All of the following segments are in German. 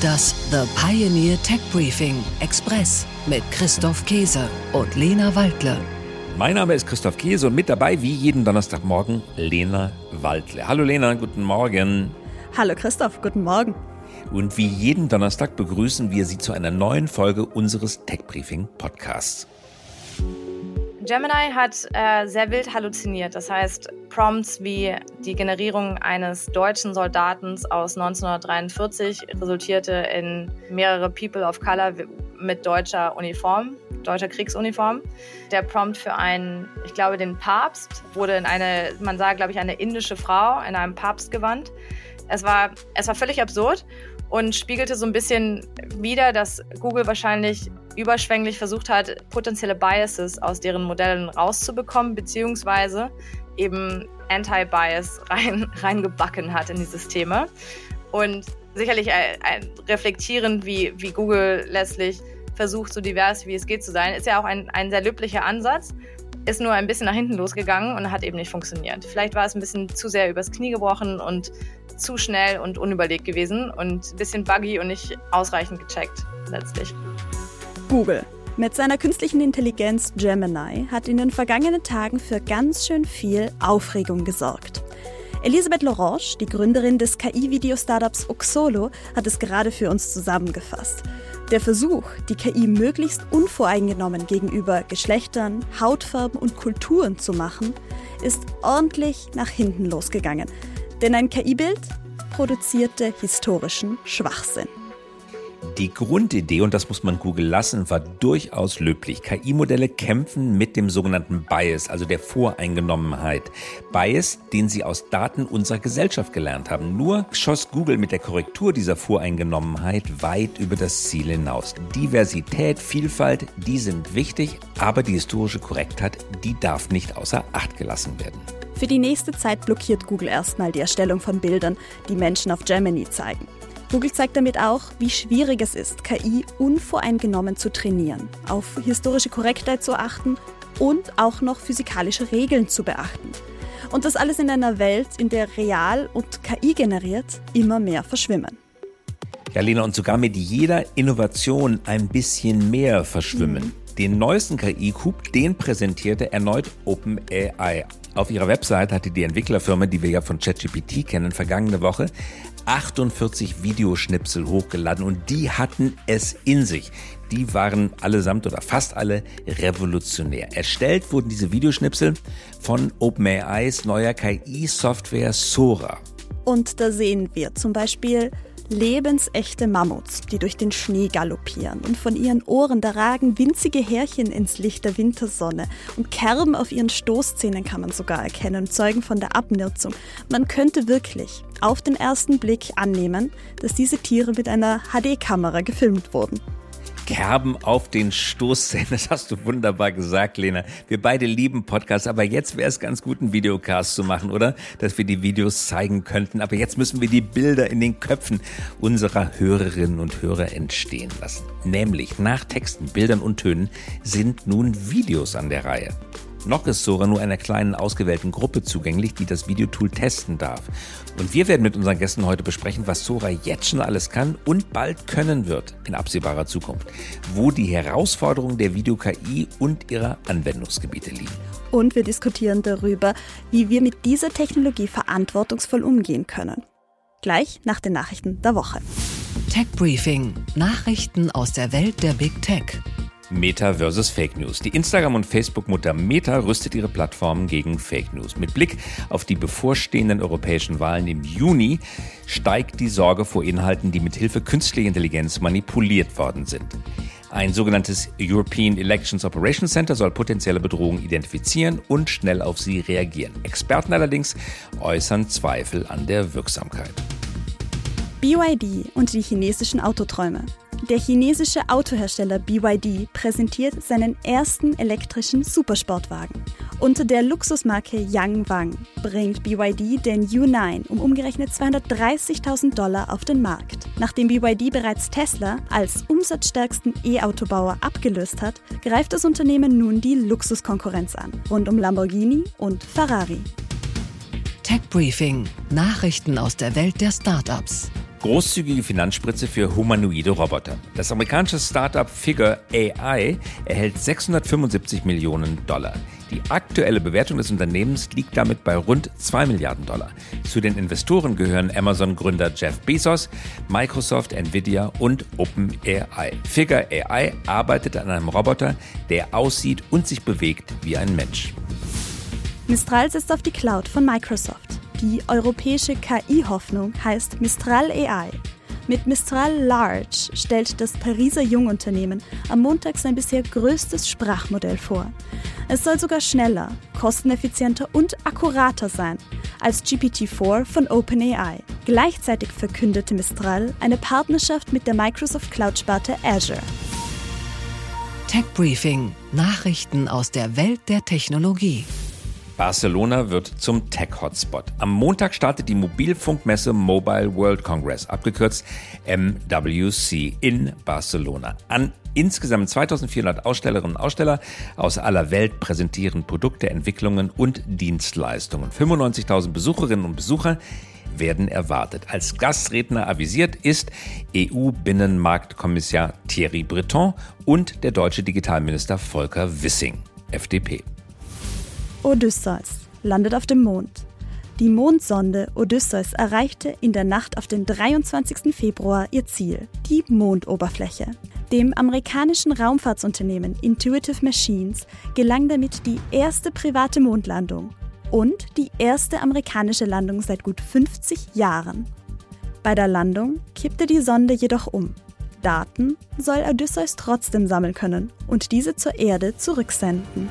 Das The Pioneer Tech Briefing Express mit Christoph Käse und Lena Waldle. Mein Name ist Christoph Käse und mit dabei wie jeden Donnerstagmorgen Lena Waldle. Hallo Lena, guten Morgen. Hallo Christoph, guten Morgen. Und wie jeden Donnerstag begrüßen wir Sie zu einer neuen Folge unseres Tech Briefing Podcasts. Gemini hat äh, sehr wild halluziniert. Das heißt, Prompts wie die Generierung eines deutschen Soldaten aus 1943 resultierte in mehrere People of Color mit deutscher Uniform, deutscher Kriegsuniform. Der Prompt für einen, ich glaube, den Papst wurde in eine, man sah, glaube ich, eine indische Frau in einem Papstgewand. Es war, es war völlig absurd und spiegelte so ein bisschen wider, dass Google wahrscheinlich überschwänglich versucht hat, potenzielle Biases aus deren Modellen rauszubekommen, beziehungsweise eben Anti-Bias rein, reingebacken hat in die Systeme. Und sicherlich ein, ein reflektierend, wie, wie Google letztlich versucht, so divers wie es geht zu sein, ist ja auch ein, ein sehr löblicher Ansatz ist nur ein bisschen nach hinten losgegangen und hat eben nicht funktioniert. Vielleicht war es ein bisschen zu sehr übers Knie gebrochen und zu schnell und unüberlegt gewesen und ein bisschen buggy und nicht ausreichend gecheckt letztlich. Google. Mit seiner künstlichen Intelligenz Gemini hat in den vergangenen Tagen für ganz schön viel Aufregung gesorgt. Elisabeth Lorange, die Gründerin des KI-Video-Startups Oxolo, hat es gerade für uns zusammengefasst. Der Versuch, die KI möglichst unvoreingenommen gegenüber Geschlechtern, Hautfarben und Kulturen zu machen, ist ordentlich nach hinten losgegangen. Denn ein KI-Bild produzierte historischen Schwachsinn. Die Grundidee, und das muss man Google lassen, war durchaus löblich. KI-Modelle kämpfen mit dem sogenannten Bias, also der Voreingenommenheit. Bias, den sie aus Daten unserer Gesellschaft gelernt haben. Nur schoss Google mit der Korrektur dieser Voreingenommenheit weit über das Ziel hinaus. Diversität, Vielfalt, die sind wichtig, aber die historische Korrektheit, die darf nicht außer Acht gelassen werden. Für die nächste Zeit blockiert Google erstmal die Erstellung von Bildern, die Menschen auf Gemini zeigen. Google zeigt damit auch, wie schwierig es ist, KI unvoreingenommen zu trainieren, auf historische Korrektheit zu achten und auch noch physikalische Regeln zu beachten. Und das alles in einer Welt, in der real und KI generiert immer mehr verschwimmen. Ja, Lena, und sogar mit jeder Innovation ein bisschen mehr verschwimmen. Mhm. Den neuesten KI-Coup, den präsentierte erneut OpenAI. Auf ihrer Website hatte die Entwicklerfirma, die wir ja von ChatGPT kennen, vergangene Woche 48 Videoschnipsel hochgeladen und die hatten es in sich. Die waren allesamt oder fast alle revolutionär. Erstellt wurden diese Videoschnipsel von OpenAIs neuer KI-Software Sora. Und da sehen wir zum Beispiel lebensechte Mammuts, die durch den Schnee galoppieren und von ihren Ohren da ragen winzige Härchen ins Licht der Wintersonne und Kerben auf ihren Stoßzähnen kann man sogar erkennen, zeugen von der Abnutzung. Man könnte wirklich auf den ersten Blick annehmen, dass diese Tiere mit einer HD-Kamera gefilmt wurden. Kerben auf den Stoßzähnen. Das hast du wunderbar gesagt, Lena. Wir beide lieben Podcasts, aber jetzt wäre es ganz gut, einen Videocast zu machen, oder? Dass wir die Videos zeigen könnten. Aber jetzt müssen wir die Bilder in den Köpfen unserer Hörerinnen und Hörer entstehen lassen. Nämlich nach Texten, Bildern und Tönen sind nun Videos an der Reihe. Noch ist Sora nur einer kleinen ausgewählten Gruppe zugänglich, die das Videotool testen darf. Und wir werden mit unseren Gästen heute besprechen, was Sora jetzt schon alles kann und bald können wird in absehbarer Zukunft, wo die Herausforderungen der Video-KI und ihrer Anwendungsgebiete liegen. Und wir diskutieren darüber, wie wir mit dieser Technologie verantwortungsvoll umgehen können. Gleich nach den Nachrichten der Woche. Tech Briefing: Nachrichten aus der Welt der Big Tech. Meta versus Fake News. Die Instagram- und Facebook-Mutter Meta rüstet ihre Plattformen gegen Fake News. Mit Blick auf die bevorstehenden europäischen Wahlen im Juni steigt die Sorge vor Inhalten, die mit Hilfe künstlicher Intelligenz manipuliert worden sind. Ein sogenanntes European Elections Operations Center soll potenzielle Bedrohungen identifizieren und schnell auf sie reagieren. Experten allerdings äußern Zweifel an der Wirksamkeit. BYD und die chinesischen Autoträume. Der chinesische Autohersteller BYD präsentiert seinen ersten elektrischen Supersportwagen. Unter der Luxusmarke Yang Wang bringt BYD den U9 um umgerechnet 230.000 Dollar auf den Markt. Nachdem BYD bereits Tesla als umsatzstärksten E-Autobauer abgelöst hat, greift das Unternehmen nun die Luxuskonkurrenz an, rund um Lamborghini und Ferrari. Tech Briefing: Nachrichten aus der Welt der Startups. Großzügige Finanzspritze für humanoide Roboter. Das amerikanische Startup Figure AI erhält 675 Millionen Dollar. Die aktuelle Bewertung des Unternehmens liegt damit bei rund 2 Milliarden Dollar. Zu den Investoren gehören Amazon-Gründer Jeff Bezos, Microsoft, Nvidia und OpenAI. Figure AI arbeitet an einem Roboter, der aussieht und sich bewegt wie ein Mensch. Mistral setzt auf die Cloud von Microsoft. Die europäische KI-Hoffnung heißt Mistral AI. Mit Mistral Large stellt das Pariser Jungunternehmen am Montag sein bisher größtes Sprachmodell vor. Es soll sogar schneller, kosteneffizienter und akkurater sein als GPT-4 von OpenAI. Gleichzeitig verkündete Mistral eine Partnerschaft mit der Microsoft Cloud-Sparte Azure. Tech Briefing: Nachrichten aus der Welt der Technologie. Barcelona wird zum Tech-Hotspot. Am Montag startet die Mobilfunkmesse Mobile World Congress, abgekürzt MWC, in Barcelona. An insgesamt 2400 Ausstellerinnen und Aussteller aus aller Welt präsentieren Produkte, Entwicklungen und Dienstleistungen. 95.000 Besucherinnen und Besucher werden erwartet. Als Gastredner avisiert ist EU-Binnenmarktkommissar Thierry Breton und der deutsche Digitalminister Volker Wissing, FDP. Odysseus landet auf dem Mond. Die Mondsonde Odysseus erreichte in der Nacht auf den 23. Februar ihr Ziel, die Mondoberfläche. Dem amerikanischen Raumfahrtsunternehmen Intuitive Machines gelang damit die erste private Mondlandung und die erste amerikanische Landung seit gut 50 Jahren. Bei der Landung kippte die Sonde jedoch um. Daten soll Odysseus trotzdem sammeln können und diese zur Erde zurücksenden.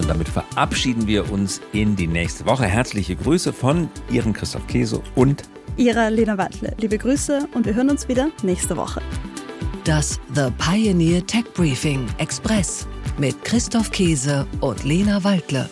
Und damit verabschieden wir uns in die nächste Woche. Herzliche Grüße von Ihrem Christoph Käse und Ihrer Lena Wattle. Liebe Grüße und wir hören uns wieder nächste Woche. Das The Pioneer Tech Briefing Express mit Christoph Käse und Lena Waldle.